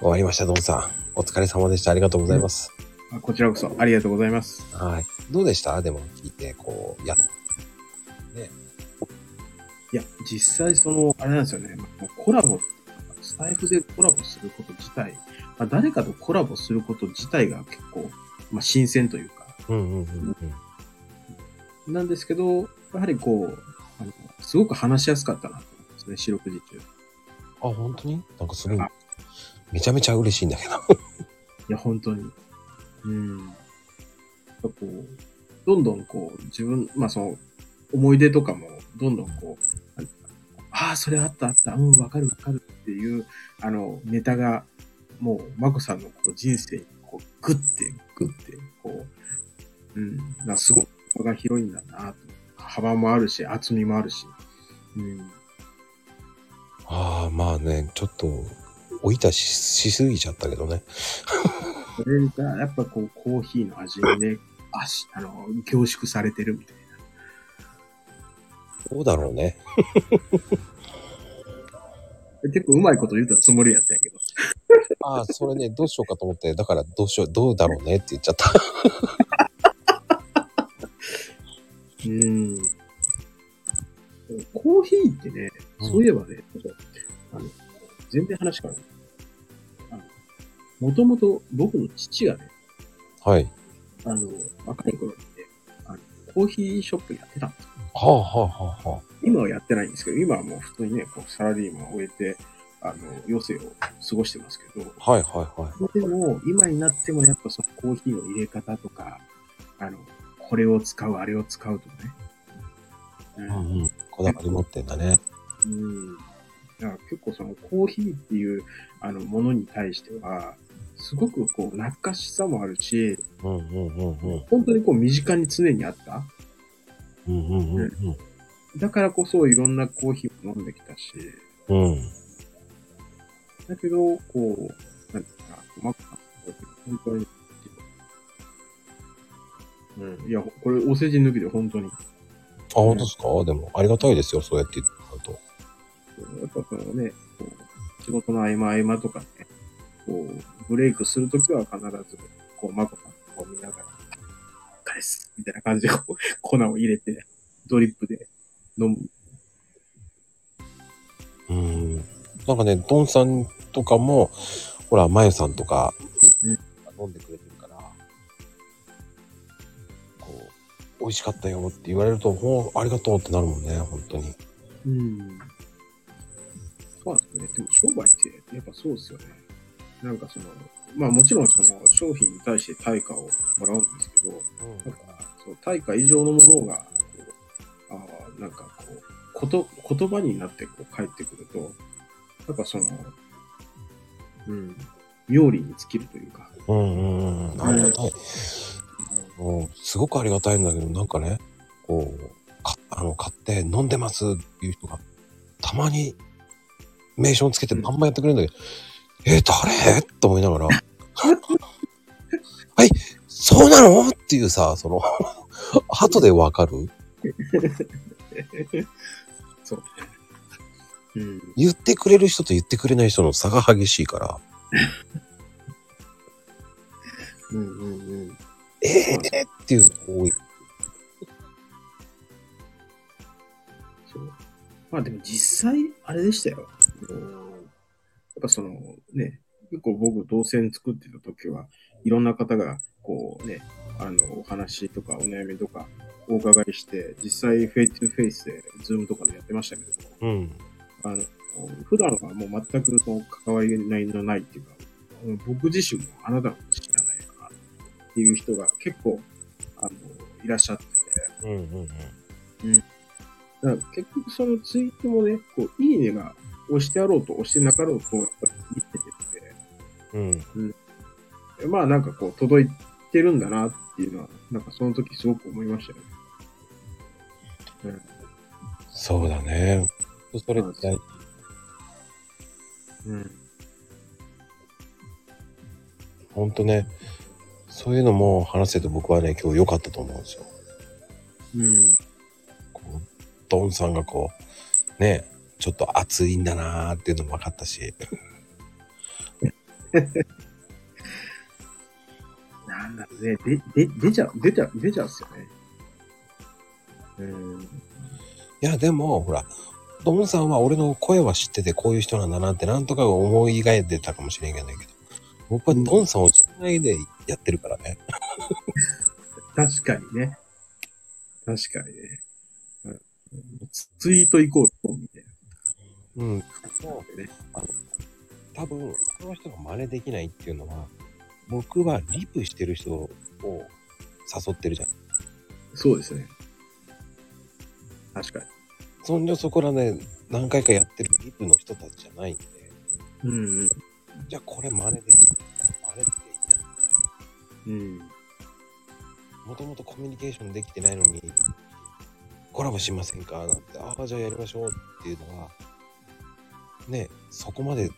終わりました、ドンさん。お疲れ様でした。ありがとうございます。あこちらこそありがとうございます。はい。どうでした？でも聞いて、こう、やっ、いや、実際その、あれなんですよね、まあコラボ、スタイフでコラボすること自体、まあ、誰かとコラボすること自体が結構、まあ、新鮮というか、うんうんうんうん。なんですけど、やはりこう、あのすごく話しやすかったなと思うんですね、四六時中。いあ、本当に？なんかすごい、めちゃめちゃ嬉しいんだけど。や、本当に。うん。やっぱこう、どんどんこう、自分、まあその、思い出とかも、どんどんこう、ああ、それあったあった、うん、わかるわかるっていう、あの、ネタが、もう、まこさんのこう人生に、こう、グッて、グッて、こう、うん、なすごく幅が広いんだなと。幅もあるし、厚みもあるし。うん。ああ、まあね、ちょっと、追い出ししすぎちゃったけどね。それが、やっぱこう、コーヒーの味にね、あし、あの、凝縮されてるみたいな。どうだろうね。結構うまいこと言ったつもりやったんやけど。ああ、それね、どうしようかと思って、だからどうしよう、どうだろうねって言っちゃった。うん。コーヒーってね、うんそういえばね、あの、全然話変わる。もともと僕の父がね、はい。あの、若い頃にね、あの、コーヒーショップやってたんですよ。はあはあはあはあ。今はやってないんですけど、今はもう普通にね、こうサラリーマンを終えて、あの、余生を過ごしてますけど、はいはいはい。でも、今になってもやっぱそのコーヒーの入れ方とか、あの、これを使う、あれを使うとかね。ううんうん。こだわり持ってんだね。うん。だから結構そのコーヒーっていうあのものに対しては、すごくこう懐かしさもあるし、うんうんうんうん。本当にこう身近に常にあった。うんうんうんだからこそいろんなコーヒーを飲んできたし、うん。うん。だけど、こう、なんていうかな、うまく本当に、うん。いや、これお世辞抜きで本当に、あ、本当ですか？でも、ありがたいですよ、そうやって言ってもらうと。やっぱそのね、こう仕事の合間合間とかね、こう、ブレイクするときは必ず、こう、マコさんを見ながら、返すみたいな感じでこう、粉を入れて、ドリップで飲む。うん。なんかね、ドンさんとかも、ほら、まゆさんとか、うん飲んでくれてるから、こう、美味しかったよって言われると、ほう、ありがとうってなるもんね、本当に。うん。そうなんですね。でも商売って、やっぱそうですよね。なんかその、まあもちろんその商品に対して対価をもらうんですけど、なんか、そう、対価以上のものが、こう、ああ、なんかこう、こと、言葉になってこう返ってくると、やっぱその、うん、妙利に尽きるというか、うんうんうん。ありがたい。うん、すごくありがたいんだけど、なんかね、こう、かあの、買って飲んでますっていう人が、たまに、名称つけてバンバンやってくれるんだけど、え、誰？と思いながら、はい、そうなの？っていうさ、その、後でわかる？そう。うん。言ってくれる人と言ってくれない人の差が激しいから、うんうんうん。ええー、っていうのが多い。そう。まあでも実際、あれでしたよ。ぱそのね、結構僕動線作ってた時は、いろんな方がこうね、あの、お話とかお悩みとかお伺いして、実際 face to face で、ズームとかでやってましたけども、うん。あの、普段はもう全くその関わりのないっていうか、僕自身もあなたのこと知らないからっていう人が結構、あの、いらっしゃってて、うんうんうん。だから結局そのツイートもね、こう、いいねが押してあろうと押してなかろうと、やっぱり見ててうん。て、まあなんかこう、届いてるんだなっていうのは、なんかその時すごく思いましたよね。うんそうだね。それって大事うん。ほんとね、そういうのも話せて僕はね、今日良かったと思うんですよ。うん。こうドンさんがこう、ね、ちょっと熱いんだなーっていうのも分かったし。なんだろうね、で、で、出ちゃう、出ちゃう、出ちゃうっすよね。うん。いや、でも、ほら、ドンさんは俺の声は知っててこういう人なんだなってなんとか思い描いてたかもしれんけど、僕はドンさんを知らないでやってるからね。確かにね。確かにね。うんツツイートイコールみたいうん。な感じでね。多分、他の人が真似できないっていうのは、僕はリプしてる人を誘ってるじゃん。そうですね。確かに。そんじょそこらね、何回かやってるリプの人たちじゃないんで、うんうん。じゃあこれ真似できる。真似できない。うん。もともとコミュニケーションできてないのに、コラボしませんか？なんて、ああ、じゃあやりましょうっていうのは、ね、そこまで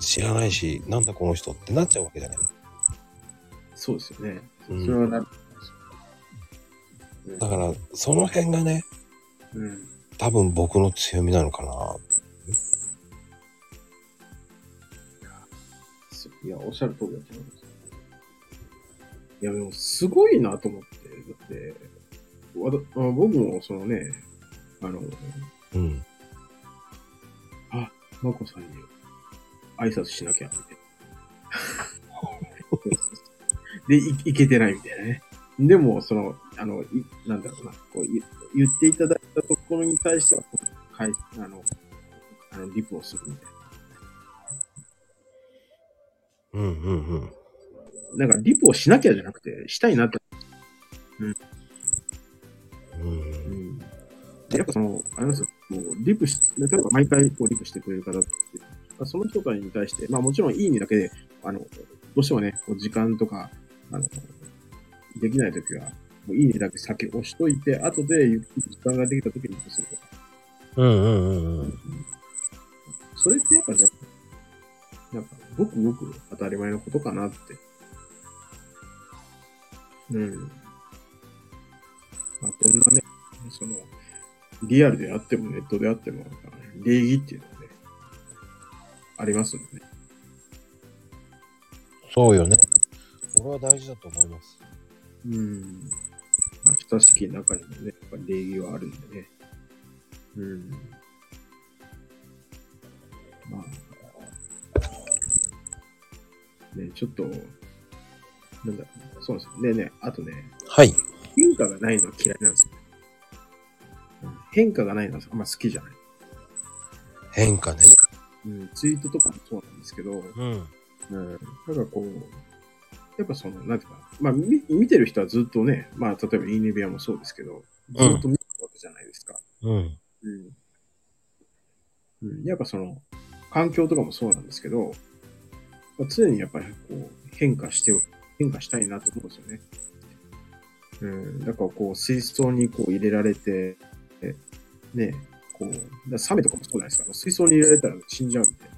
知らないし、なんだこの人ってなっちゃうわけじゃない。そうですよね。うんそれはなる。だから、その辺がね、うん。多分僕の強みなのかな。いや、おっしゃる通りだと思います。いや、でも、すごいなと思って。だって、わたあ僕も、そのね、あの、うん。まこさんに挨拶しなきゃ、みたいな。で、いいけてないみたいなね。でも、その、あの、いなんだろうな、こう、い言っていただいたところに対しては、かいあの、あの、リプをするみたいうんうんうん。な。なんか、リプをしなきゃじゃなくて、したいなって。やっぱその、あれなんですよ、もう、リプし、例えば毎回こうリプしてくれる方って、まあその人たちに対して、まあもちろんいい意味だけで、あの、どうしてもね、こう時間とか、あの、できないときは、もういいねだけ先押しといて、後でゆっくり時間ができたときにするとか。うんうんうんうん。それってやっぱじゃあなんか、ごくごく当たり前のことかなって。うん。まあ、どんなね、その、リアルであってもネットであっても、礼儀っていうのはね、ありますんでね。そうよね。俺は大事だと思います。うん。まあ、親しき中にもね、やっぱり礼儀はあるんでね。うん。まあ、ね、ちょっと、なんだろうなそうですよね。ね、あとね、はい。変化がないのは嫌いなんですよ。うん変化がないのはあんま好きじゃない。変化ね。うん、ツイートとかもそうなんですけど、うん。うん、なんかこう、やっぱその、なんていうかな、まあ見、見てる人はずっとね、まあ、例えばイーネビアもそうですけど、ずっと見てるわけじゃないですか。うん。うん。うん、やっぱその、環境とかもそうなんですけど、まあ常にやっぱりこう、変化して、変化したいなと思うんですよね。うん。だからこう、水槽にこう入れられて、えね、こう、サメとかもそうじゃないですか。水槽に入れられたら死んじゃうみたいな。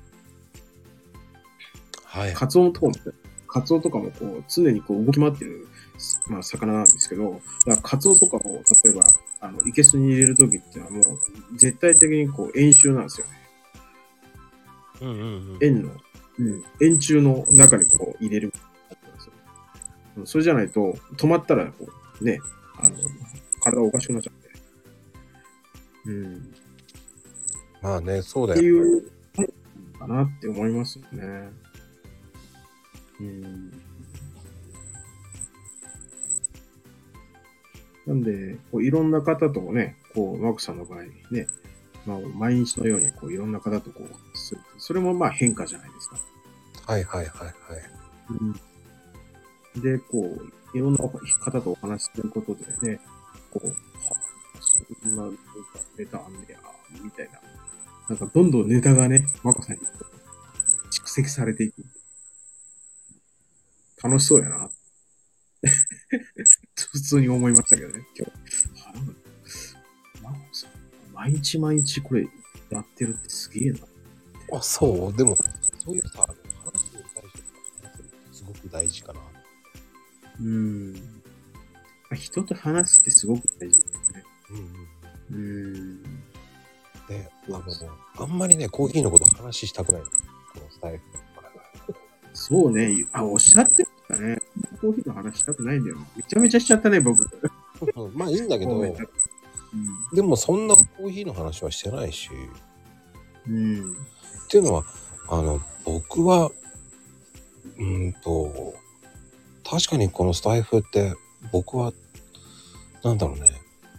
はい。カツオとかも、カツオとかもこう、常にこう動き回ってる、まあ、魚なんですけど、だからカツオとかを、例えば、あの、いけすに入れるときっていうのはもう、絶対的にこう、円周なんですよね。うんうんうん。円の、うん、円柱の中にこう、入れる。うんそれじゃないと、止まったら、こう、ね、あの、体がおかしくなっちゃって。うん。まあね、そうだってよ。いう、かなって思いますよね。うん。なんで、こういろんな方とね、こう、マークさんの場合ね、まあ、毎日のようにこういろんな方とこう、する。それもまあ変化じゃないですか。はいはいはいはい。で、こう、いろんな方とお話しすることでね、こう、な、なんかネタあんねや、みたいな。なんかどんどんネタがね、マコさんに蓄積されていく。楽しそうやな。普通に思いましたけどね、今日。マコさん、毎日毎日これやってるってすげえな。あ、そう？でも、そういうさ、話に対して話するってすごく大事かな。うん。まあ人と話すってすごく大事うんうん。うん。で、あの、あんまりね、コーヒーのこと話したくないの。このスタイル。そうね。あ、おっしゃってましたね。コーヒーの話したくないんだよ。めちゃめちゃしちゃったね、僕。まあいいんだけど、うん。でもそんなコーヒーの話はしてないし、うん。っていうのは、あの、僕は、うーんと、確かにこのスタイフって、僕は、なんだろうね、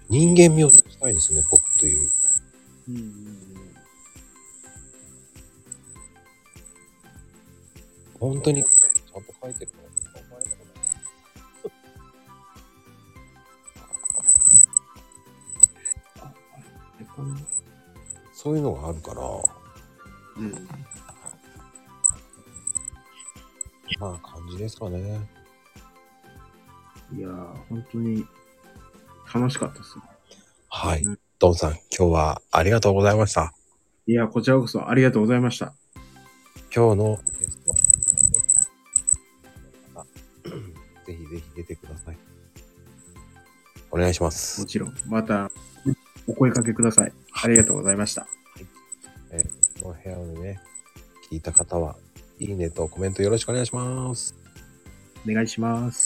人間味を出したいんですよね、僕という。うんうん本当に、ちゃんと書いてるの考えたことないそういうのがあるから、うん。まあ感じですかね。いやー、本当に楽しかったです。はいうん。ドンさん、今日はありがとうございました。いや、こちらこそありがとうございました。今日のゲストは、ぜひぜひ出てください。お願いしまもす。ちろん、またお声かけください。ありがとうございました。えーこの部屋をね、聞いた方は、いいねとコメントよろしくお願いします。お願いします。